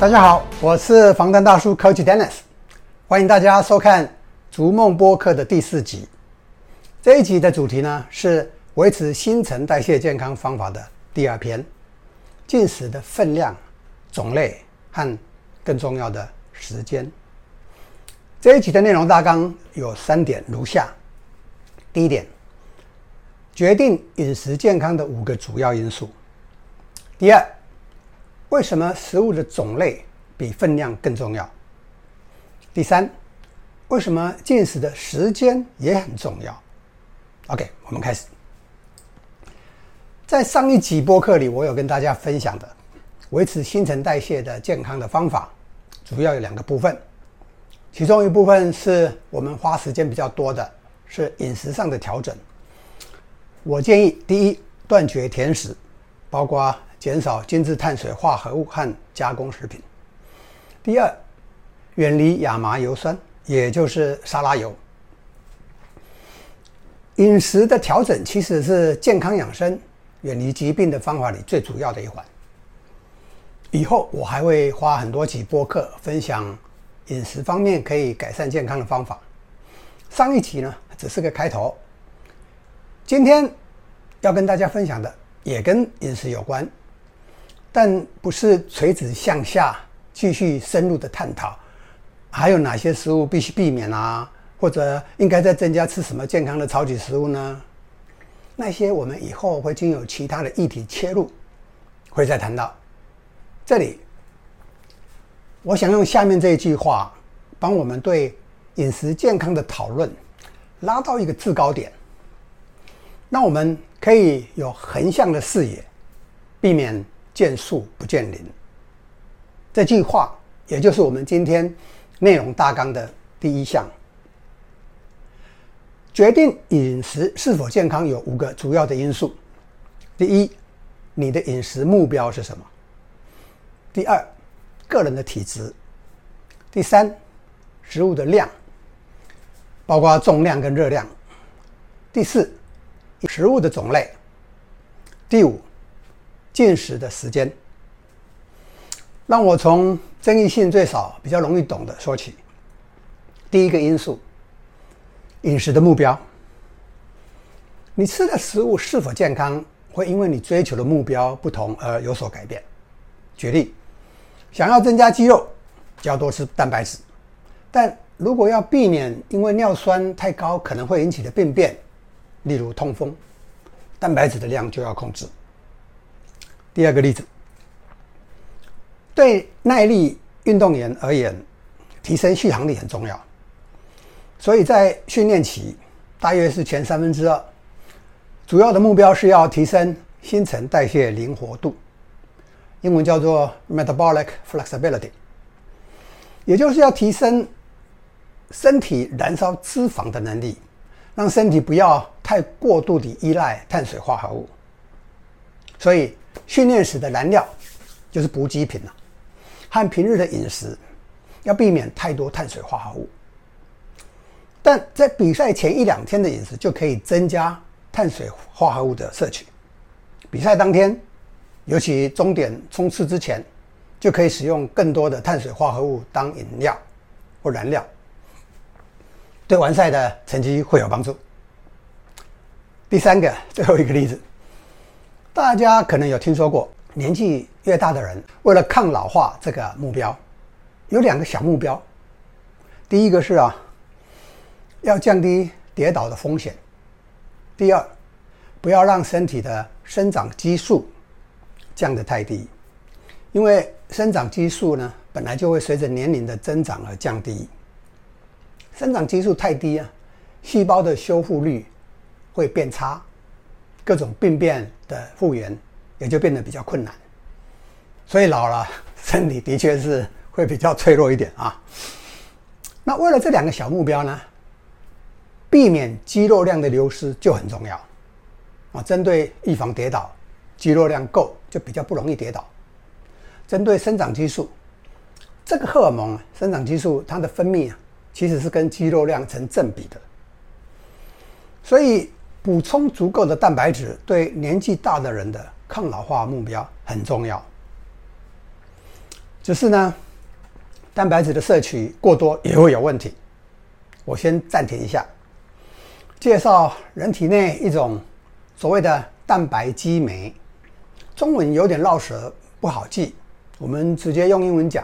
大家好，我是防弹大叔 Coach Dennis，欢迎大家收看《逐梦播客》的第四集。这一集的主题呢是维持新陈代谢健康方法的第二篇：进食的分量、种类和更重要的时间。这一集的内容大纲有三点如下：第一点，决定饮食健康的五个主要因素；第二，为什么食物的种类比分量更重要？第三，为什么进食的时间也很重要？OK，我们开始。在上一集播客里，我有跟大家分享的维持新陈代谢的健康的方法，主要有两个部分。其中一部分是我们花时间比较多的，是饮食上的调整。我建议，第一，断绝甜食，包括。减少精致碳水化合物和加工食品。第二，远离亚麻油酸，也就是沙拉油。饮食的调整其实是健康养生、远离疾病的方法里最主要的一环。以后我还会花很多集播客分享饮食方面可以改善健康的方法。上一集呢，只是个开头。今天要跟大家分享的也跟饮食有关。但不是垂直向下继续深入的探讨，还有哪些食物必须避免啊？或者应该再增加吃什么健康的超级食物呢？那些我们以后会经由其他的议题切入，会再谈到。这里，我想用下面这一句话，帮我们对饮食健康的讨论拉到一个制高点，那我们可以有横向的视野，避免。见树不见林，这句话也就是我们今天内容大纲的第一项。决定饮食是否健康有五个主要的因素：第一，你的饮食目标是什么？第二，个人的体质；第三，食物的量，包括重量跟热量；第四，食物的种类；第五。进食的时间，让我从争议性最少、比较容易懂的说起。第一个因素，饮食的目标。你吃的食物是否健康，会因为你追求的目标不同而有所改变。举例，想要增加肌肉，就要多吃蛋白质；但如果要避免因为尿酸太高可能会引起的病变，例如痛风，蛋白质的量就要控制。第二个例子，对耐力运动员而言，提升续航力很重要。所以在训练期，大约是前三分之二，主要的目标是要提升新陈代谢灵活度，英文叫做 metabolic flexibility，也就是要提升身体燃烧脂肪的能力，让身体不要太过度的依赖碳水化合物。所以。训练时的燃料就是补给品了，和平日的饮食要避免太多碳水化合物。但在比赛前一两天的饮食就可以增加碳水化合物的摄取。比赛当天，尤其终点冲刺之前，就可以使用更多的碳水化合物当饮料或燃料，对完赛的成绩会有帮助。第三个，最后一个例子。大家可能有听说过，年纪越大的人，为了抗老化这个目标，有两个小目标。第一个是啊，要降低跌倒的风险；第二，不要让身体的生长激素降得太低，因为生长激素呢，本来就会随着年龄的增长而降低。生长激素太低啊，细胞的修复率会变差。各种病变的复原也就变得比较困难，所以老了身体的确是会比较脆弱一点啊。那为了这两个小目标呢，避免肌肉量的流失就很重要啊。针对预防跌倒，肌肉量够就比较不容易跌倒。针对生长激素，这个荷尔蒙生长激素它的分泌啊，其实是跟肌肉量成正比的，所以。补充足够的蛋白质对年纪大的人的抗老化目标很重要。只是呢，蛋白质的摄取过多也会有问题。我先暂停一下，介绍人体内一种所谓的蛋白激酶，中文有点绕舌，不好记，我们直接用英文讲，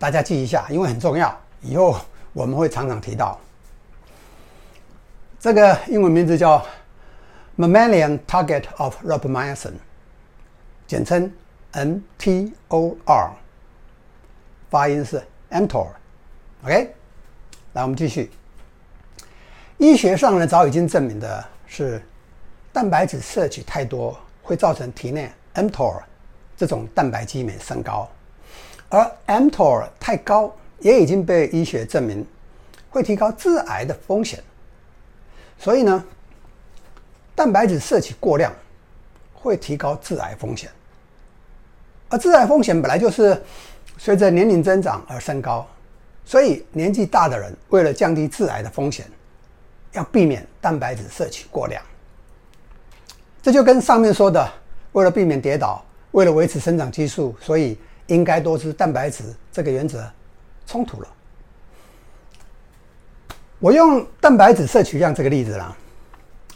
大家记一下，因为很重要，以后我们会常常提到。这个英文名字叫 Mammalian Target of Rapamycin，简称 MTOR。发音是 mTOR，OK，来我们继续。医学上呢，早已经证明的是，蛋白质摄取太多会造成体内 mTOR 这种蛋白激酶升高，而 mTOR 太高也已经被医学证明会提高致癌的风险。所以呢，蛋白质摄取过量会提高致癌风险，而致癌风险本来就是。随着年龄增长而升高，所以年纪大的人为了降低致癌的风险，要避免蛋白质摄取过量。这就跟上面说的，为了避免跌倒，为了维持生长激素，所以应该多吃蛋白质这个原则冲突了。我用蛋白质摄取量这个例子啦，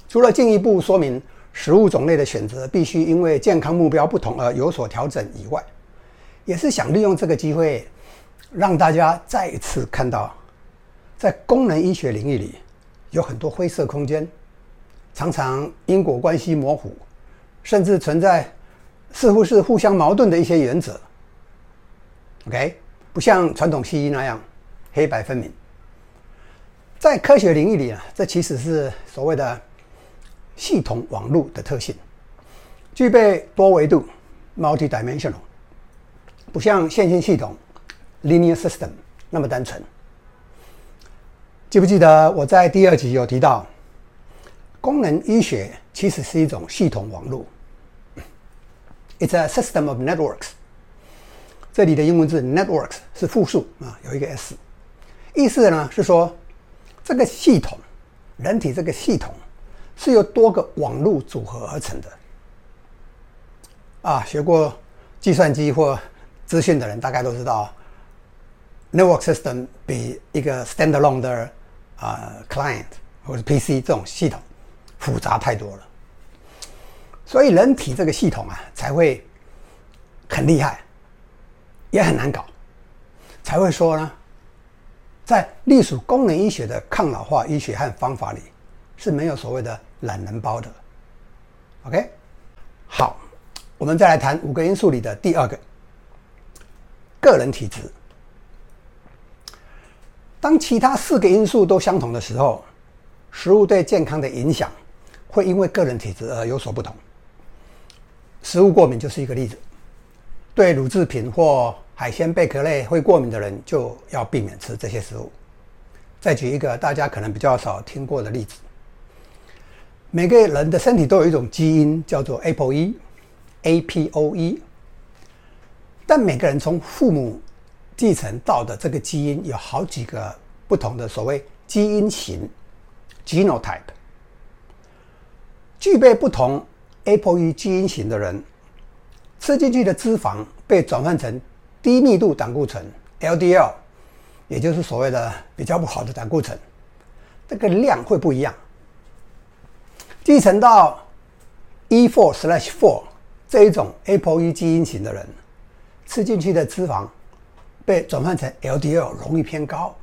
除了进一步说明食物种类的选择必须因为健康目标不同而有所调整以外，也是想利用这个机会，让大家再一次看到，在功能医学领域里，有很多灰色空间，常常因果关系模糊，甚至存在似乎是互相矛盾的一些原则。OK，不像传统西医那样黑白分明。在科学领域里啊，这其实是所谓的系统网络的特性，具备多维度 （multi-dimensional）。不像线性系统 （linear system） 那么单纯。记不记得我在第二集有提到，功能医学其实是一种系统网络。It's a system of networks。这里的英文字 “networks” 是复数啊，有一个 s，意思呢是说，这个系统，人体这个系统是由多个网络组合而成的。啊，学过计算机或资讯的人大概都知道，network system 比一个 standalone 的啊、呃、client 或者 PC 这种系统复杂太多了，所以人体这个系统啊才会很厉害，也很难搞，才会说呢，在隶属功能医学的抗老化医学和方法里是没有所谓的懒人包的。OK，好，我们再来谈五个因素里的第二个。个人体质。当其他四个因素都相同的时候，食物对健康的影响会因为个人体质而有所不同。食物过敏就是一个例子。对乳制品或海鲜、贝壳类会过敏的人，就要避免吃这些食物。再举一个大家可能比较少听过的例子：每个人的身体都有一种基因，叫做 ApoE，APOE。但每个人从父母继承到的这个基因有好几个不同的所谓基因型 （genotype）。具备不同 ApoE 基因型的人，吃进去的脂肪被转换成低密度胆固醇 （LDL），也就是所谓的比较不好的胆固醇，这个量会不一样。继承到 E4/4 这一种 ApoE 基因型的人。吃进去的脂肪被转换成 LDL 容易偏高，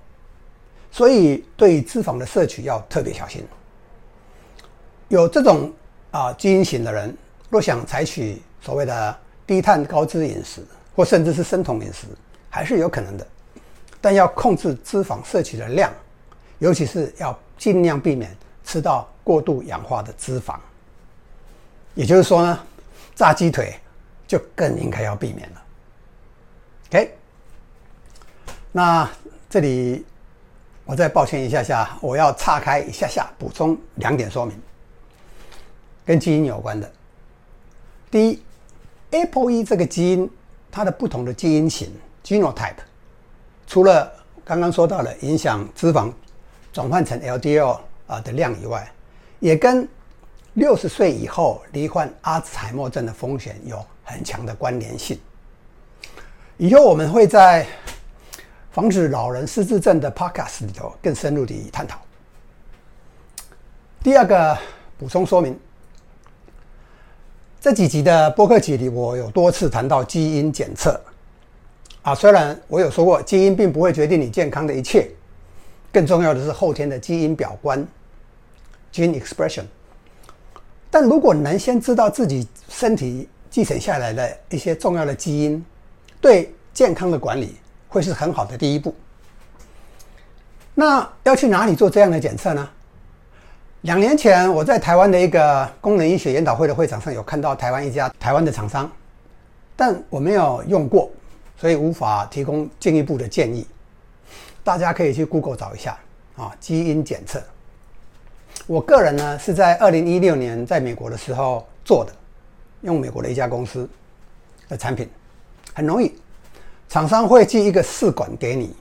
所以对脂肪的摄取要特别小心。有这种啊基因型的人，若想采取所谓的低碳高脂饮食，或甚至是生酮饮食，还是有可能的，但要控制脂肪摄取的量，尤其是要尽量避免吃到过度氧化的脂肪。也就是说呢，炸鸡腿就更应该要避免了。OK，那这里我再抱歉一下下，我要岔开一下下，补充两点说明，跟基因有关的。第一，ApoE 这个基因，它的不同的基因型 （genotype），除了刚刚说到的影响脂肪转换成 LDL 啊的量以外，也跟六十岁以后罹患阿兹海默症的风险有很强的关联性。以后我们会在防止老人失智症的 Podcast 里头更深入地探讨。第二个补充说明，这几集的播客集里，我有多次谈到基因检测。啊，虽然我有说过，基因并不会决定你健康的一切，更重要的是后天的基因表观 （gene expression）。但如果能先知道自己身体继承下来的一些重要的基因，对健康的管理会是很好的第一步。那要去哪里做这样的检测呢？两年前，我在台湾的一个功能医学研讨会的会场上有看到台湾一家台湾的厂商，但我没有用过，所以无法提供进一步的建议。大家可以去 Google 找一下啊，基因检测。我个人呢是在二零一六年在美国的时候做的，用美国的一家公司的产品，很容易，厂商会寄一个试管给你，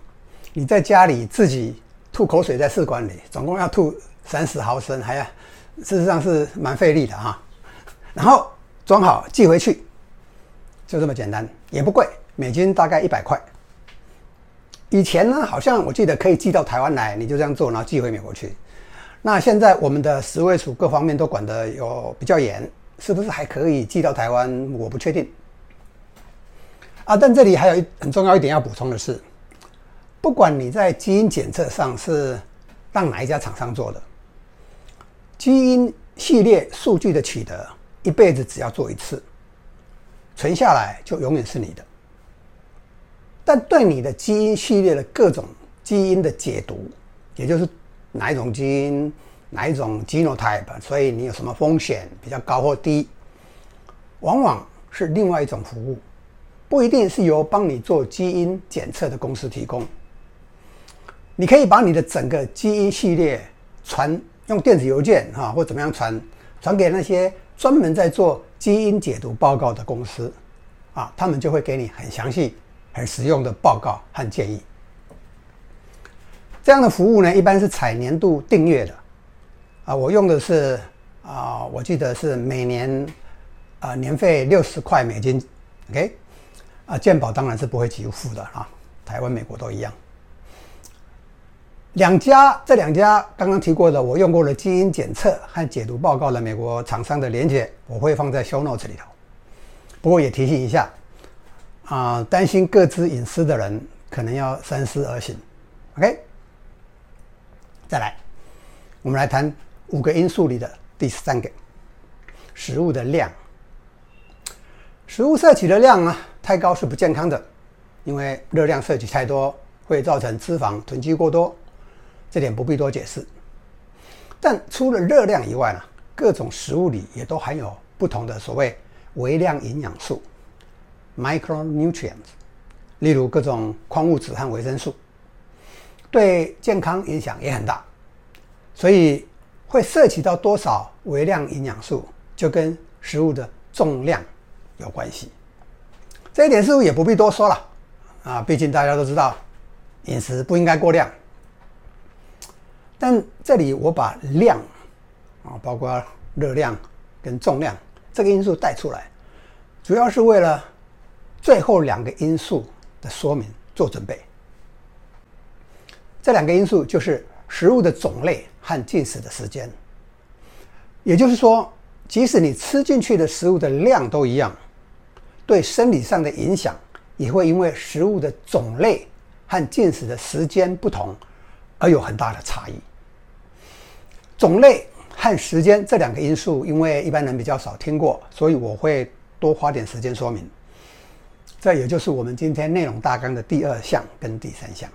你在家里自己吐口水在试管里，总共要吐。三十毫升，还要，事实上是蛮费力的哈。然后装好寄回去，就这么简单，也不贵，美金大概一百块。以前呢，好像我记得可以寄到台湾来，你就这样做，然后寄回美国去。那现在我们的食卫署各方面都管得有比较严，是不是还可以寄到台湾？我不确定。啊，但这里还有一很重要一点要补充的是，不管你在基因检测上是让哪一家厂商做的。基因系列数据的取得，一辈子只要做一次，存下来就永远是你的。但对你的基因系列的各种基因的解读，也就是哪一种基因、哪一种 genotype，所以你有什么风险比较高或低，往往是另外一种服务，不一定是由帮你做基因检测的公司提供。你可以把你的整个基因系列传。用电子邮件哈，或怎么样传传给那些专门在做基因解读报告的公司，啊，他们就会给你很详细、很实用的报告和建议。这样的服务呢，一般是采年度订阅的，啊，我用的是啊，我记得是每年啊年费六十块美金，OK，啊，健保当然是不会给付的啊，台湾、美国都一样。两家，这两家刚刚提过的，我用过的基因检测和解读报告的美国厂商的连接，我会放在 show notes 里头。不过也提醒一下，啊、担心各自隐私的人可能要三思而行。OK，再来，我们来谈五个因素里的第三个，食物的量。食物摄取的量啊，太高是不健康的，因为热量摄取太多会造成脂肪囤积过多。这点不必多解释，但除了热量以外呢，各种食物里也都含有不同的所谓微量营养素 （micronutrients），例如各种矿物质和维生素，对健康影响也很大。所以会摄取到多少微量营养素，就跟食物的重量有关系。这一点似乎也不必多说了啊，毕竟大家都知道，饮食不应该过量。但这里我把量啊，包括热量跟重量这个因素带出来，主要是为了最后两个因素的说明做准备。这两个因素就是食物的种类和进食的时间。也就是说，即使你吃进去的食物的量都一样，对生理上的影响也会因为食物的种类和进食的时间不同。而有很大的差异。种类和时间这两个因素，因为一般人比较少听过，所以我会多花点时间说明。这也就是我们今天内容大纲的第二项跟第三项。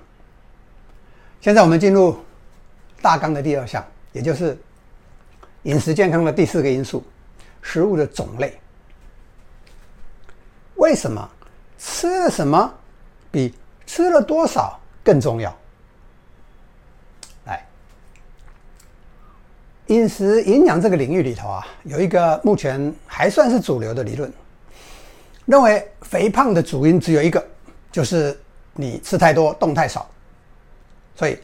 现在我们进入大纲的第二项，也就是饮食健康的第四个因素：食物的种类。为什么吃了什么比吃了多少更重要？饮食营养这个领域里头啊，有一个目前还算是主流的理论，认为肥胖的主因只有一个，就是你吃太多，动太少，所以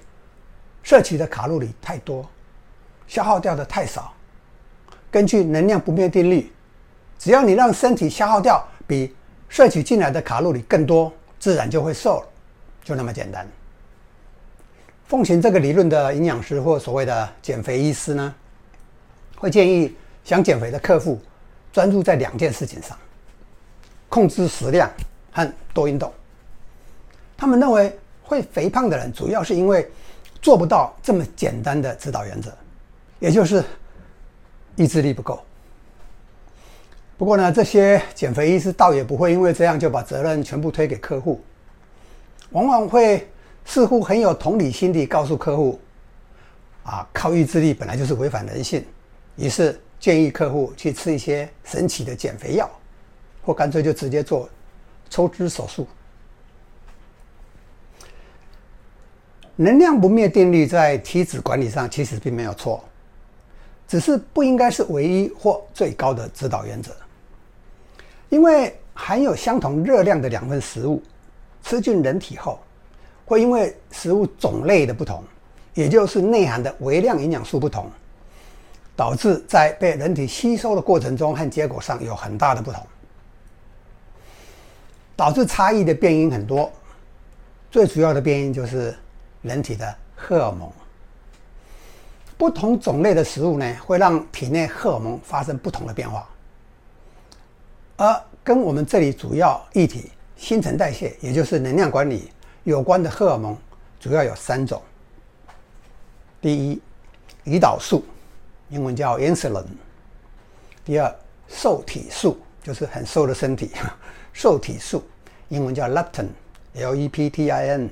摄取的卡路里太多，消耗掉的太少。根据能量不变定律，只要你让身体消耗掉比摄取进来的卡路里更多，自然就会瘦了，就那么简单。奉行这个理论的营养师或所谓的减肥医师呢，会建议想减肥的客户专注在两件事情上：控制食量和多运动。他们认为会肥胖的人主要是因为做不到这么简单的指导原则，也就是意志力不够。不过呢，这些减肥医师倒也不会因为这样就把责任全部推给客户，往往会。似乎很有同理心地告诉客户：“啊，靠意志力本来就是违反人性。”于是建议客户去吃一些神奇的减肥药，或干脆就直接做抽脂手术。能量不灭定律在体脂管理上其实并没有错，只是不应该是唯一或最高的指导原则。因为含有相同热量的两份食物吃进人体后，会因为食物种类的不同，也就是内含的微量营养素不同，导致在被人体吸收的过程中和结果上有很大的不同，导致差异的变因很多。最主要的变因就是人体的荷尔蒙。不同种类的食物呢，会让体内荷尔蒙发生不同的变化，而跟我们这里主要议题新陈代谢，也就是能量管理。有关的荷尔蒙主要有三种。第一，胰岛素，英文叫 insulin。第二，瘦体素，就是很瘦的身体，瘦体素，英文叫 leptin，L-E-P-T-I-N。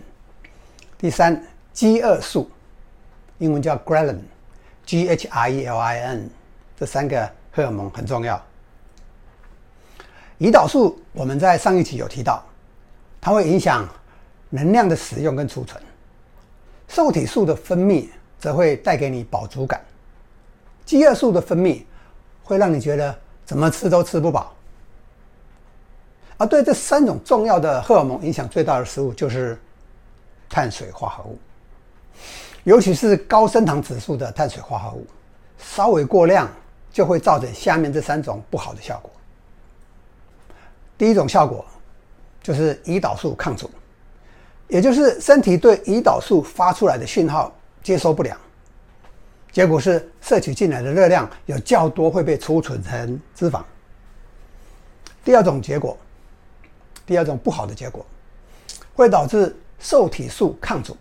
第三，饥饿素，英文叫 ghrelin，G-H-R-E-L-I-N。这三个荷尔蒙很重要。胰岛素我们在上一集有提到，它会影响。能量的使用跟储存，受体素的分泌则会带给你饱足感，饥饿素的分泌会让你觉得怎么吃都吃不饱。而对这三种重要的荷尔蒙影响最大的食物就是碳水化合物，尤其是高升糖指数的碳水化合物，稍微过量就会造成下面这三种不好的效果。第一种效果就是胰岛素抗阻。也就是身体对胰岛素发出来的讯号接收不良，结果是摄取进来的热量有较多会被储存成脂肪。第二种结果，第二种不好的结果，会导致瘦体素抗阻，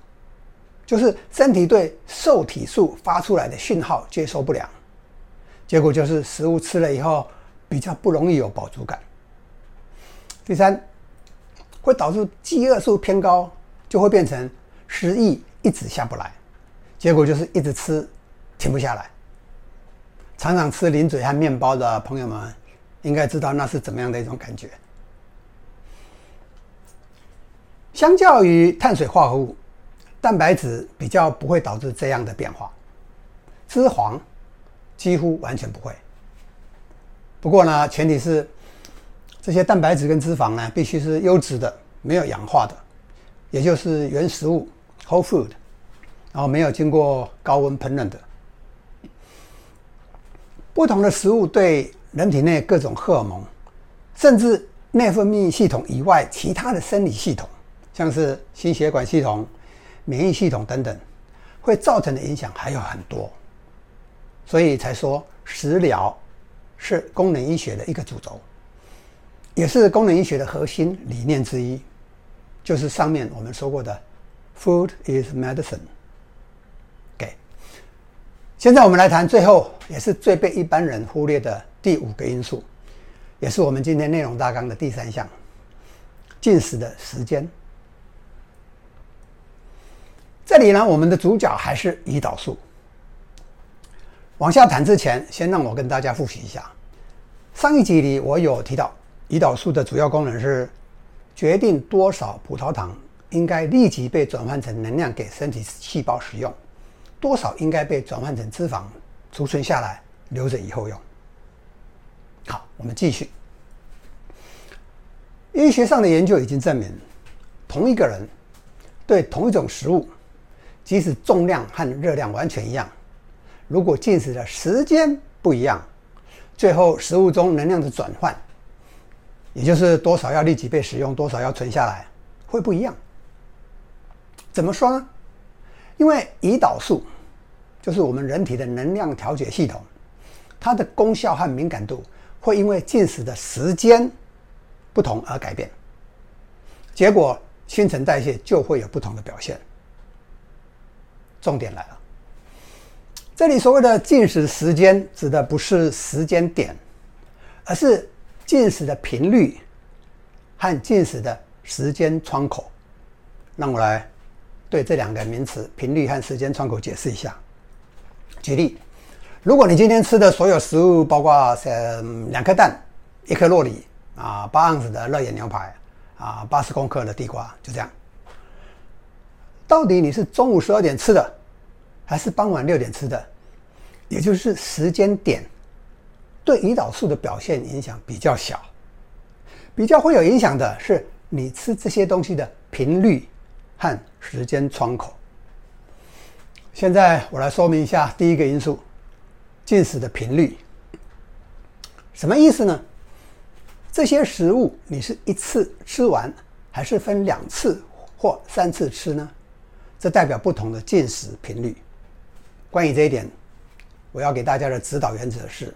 就是身体对瘦体素发出来的讯号接收不良，结果就是食物吃了以后比较不容易有饱足感。第三。会导致饥饿素偏高，就会变成食欲一直下不来，结果就是一直吃，停不下来。常常吃零嘴和面包的朋友们，应该知道那是怎么样的一种感觉。相较于碳水化合物，蛋白质比较不会导致这样的变化，脂肪几乎完全不会。不过呢，前提是。这些蛋白质跟脂肪呢，必须是优质的，没有氧化的，也就是原食物 （whole food），然后没有经过高温烹饪的。不同的食物对人体内各种荷尔蒙，甚至内分泌系统以外其他的生理系统，像是心血管系统、免疫系统等等，会造成的影响还有很多。所以才说食疗是功能医学的一个主轴。也是功能医学的核心理念之一，就是上面我们说过的 “Food is medicine”。OK，现在我们来谈最后也是最被一般人忽略的第五个因素，也是我们今天内容大纲的第三项：进食的时间。这里呢，我们的主角还是胰岛素。往下谈之前，先让我跟大家复习一下，上一集里我有提到。胰岛素的主要功能是决定多少葡萄糖应该立即被转换成能量给身体细胞使用，多少应该被转换成脂肪储存下来留着以后用。好，我们继续。医学上的研究已经证明，同一个人对同一种食物，即使重量和热量完全一样，如果进食的时间不一样，最后食物中能量的转换。也就是多少要立即被使用，多少要存下来，会不一样。怎么说呢？因为胰岛素就是我们人体的能量调节系统，它的功效和敏感度会因为进食的时间不同而改变，结果新陈代谢就会有不同的表现。重点来了，这里所谓的进食时间指的不是时间点，而是进食的频率和进食的时间窗口。让我来对这两个名词“频率”和“时间窗口”解释一下。举例，如果你今天吃的所有食物，包括嗯两颗蛋、一颗酪梨啊、八盎司的热眼牛排啊、八十公克的地瓜，就这样。到底你是中午十二点吃的，还是傍晚六点吃的？也就是时间点，对胰岛素的表现影响比较小。比较会有影响的是你吃这些东西的频率和时间窗口。现在我来说明一下第一个因素：进食的频率。什么意思呢？这些食物你是一次吃完，还是分两次或三次吃呢？这代表不同的进食频率。关于这一点，我要给大家的指导原则是：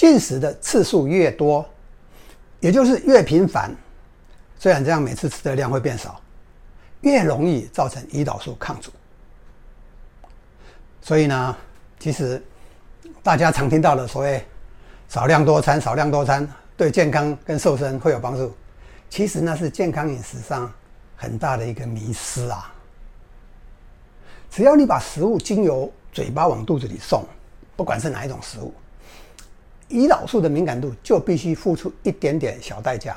进食的次数越多，也就是越频繁，虽然这样每次吃的量会变少，越容易造成胰岛素抗阻。所以呢，其实大家常听到的所谓“少量多餐”，少量多餐对健康跟瘦身会有帮助，其实那是健康饮食上。很大的一个迷思啊！只要你把食物经由嘴巴往肚子里送，不管是哪一种食物，胰岛素的敏感度就必须付出一点点小代价。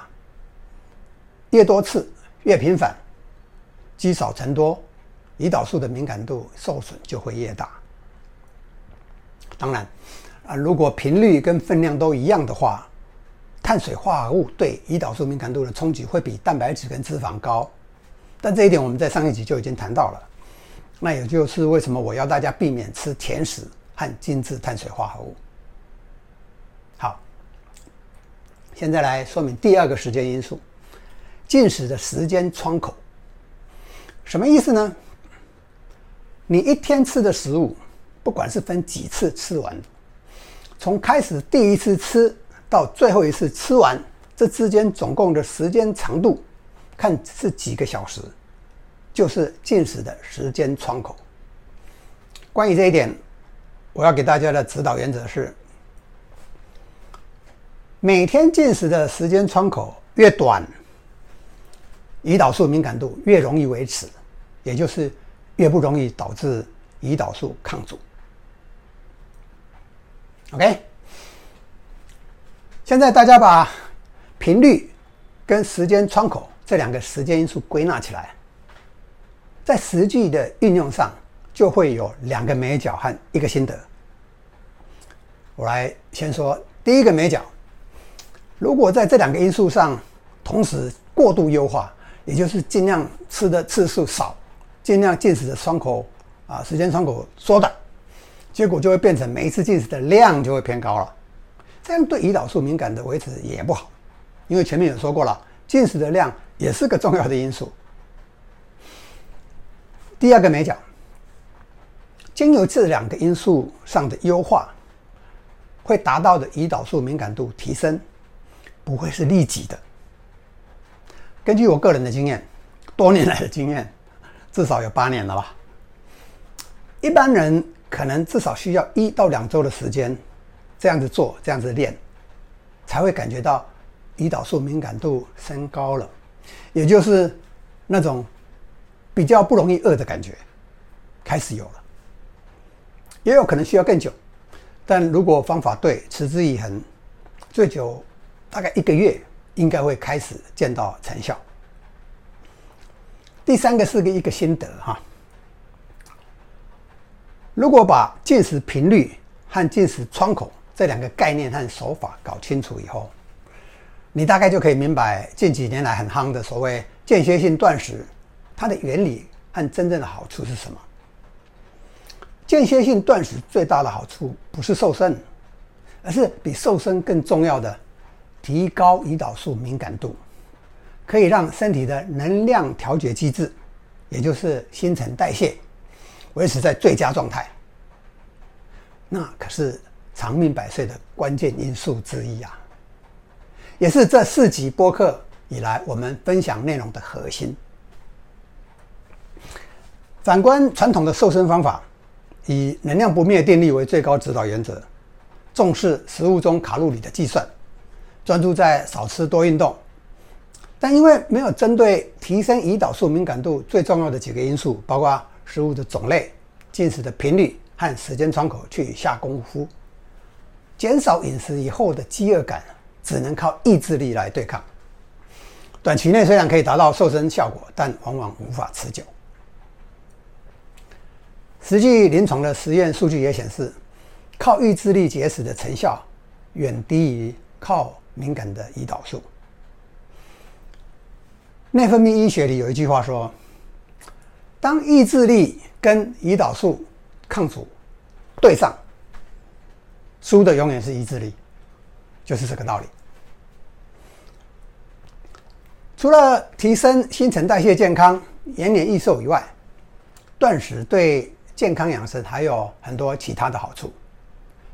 越多次越频繁，积少成多，胰岛素的敏感度受损就会越大。当然，啊，如果频率跟分量都一样的话，碳水化合物对胰岛素敏感度的冲击会比蛋白质跟脂肪高。但这一点我们在上一集就已经谈到了，那也就是为什么我要大家避免吃甜食和精致碳水化合物。好，现在来说明第二个时间因素：进食的时间窗口。什么意思呢？你一天吃的食物，不管是分几次吃完，从开始第一次吃到最后一次吃完，这之间总共的时间长度。看是几个小时，就是进食的时间窗口。关于这一点，我要给大家的指导原则是：每天进食的时间窗口越短，胰岛素敏感度越容易维持，也就是越不容易导致胰岛素抗阻。OK，现在大家把频率跟时间窗口。这两个时间因素归纳起来，在实际的运用上就会有两个眉角和一个心得。我来先说第一个眉角，如果在这两个因素上同时过度优化，也就是尽量吃的次数少，尽量进食的窗口啊时间窗口缩短，结果就会变成每一次进食的量就会偏高了，这样对胰岛素敏感的维持也不好，因为前面有说过了，进食的量。也是个重要的因素。第二个没讲，经由这两个因素上的优化，会达到的胰岛素敏感度提升，不会是立即的。根据我个人的经验，多年来的经验，至少有八年了吧。一般人可能至少需要一到两周的时间，这样子做，这样子练，才会感觉到胰岛素敏感度升高了。也就是那种比较不容易饿的感觉开始有了，也有可能需要更久，但如果方法对，持之以恒，最久大概一个月应该会开始见到成效。第三个是个一个心得哈，如果把进食频率和进食窗口这两个概念和手法搞清楚以后。你大概就可以明白近几年来很夯的所谓间歇性断食，它的原理和真正的好处是什么？间歇性断食最大的好处不是瘦身，而是比瘦身更重要的提高胰岛素敏感度。可以让身体的能量调节机制，也就是新陈代谢，维持在最佳状态。那可是长命百岁的关键因素之一啊，也是这四集播客以来我们分享内容的核心。反观传统的瘦身方法，以能量不灭定律为最高指导原则，重视食物中卡路里的计算，专注在少吃多运动。但因为没有针对提升胰岛素敏感度最重要的几个因素，包括食物的种类、进食的频率和时间窗口去下功夫，减少饮食以后的饥饿感，只能靠意志力来对抗。短期内虽然可以达到瘦身效果，但往往无法持久。实际临床的实验数据也显示，靠意志力节食的成效远低于靠敏感的胰岛素。内分泌医学里有一句话说：“当意志力跟胰岛素抗阻对上，输的永远是意志力。”就是这个道理。除了提升新陈代谢、健康、延年益寿以外，断食对健康养生还有很多其他的好处，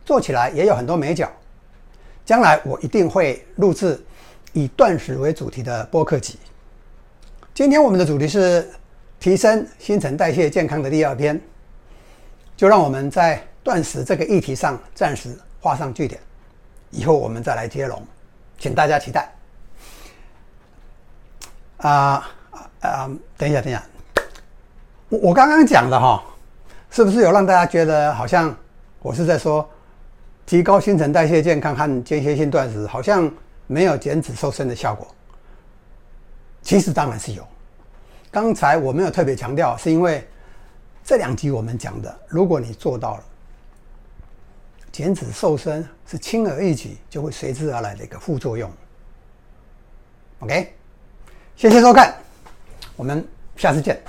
做起来也有很多美角。将来我一定会录制以断食为主题的播客集。今天我们的主题是提升新陈代谢健康的第二篇，就让我们在断食这个议题上暂时画上句点，以后我们再来接龙，请大家期待。啊啊，等一下，等一下，我我刚刚讲的哈，是不是有让大家觉得好像我是在说提高新陈代谢健康和间歇性断食好像没有减脂瘦身的效果？其实当然是有，刚才我没有特别强调，是因为这两集我们讲的，如果你做到了，减脂瘦身是轻而易举就会随之而来的一个副作用。OK，谢谢收看，我们下次见。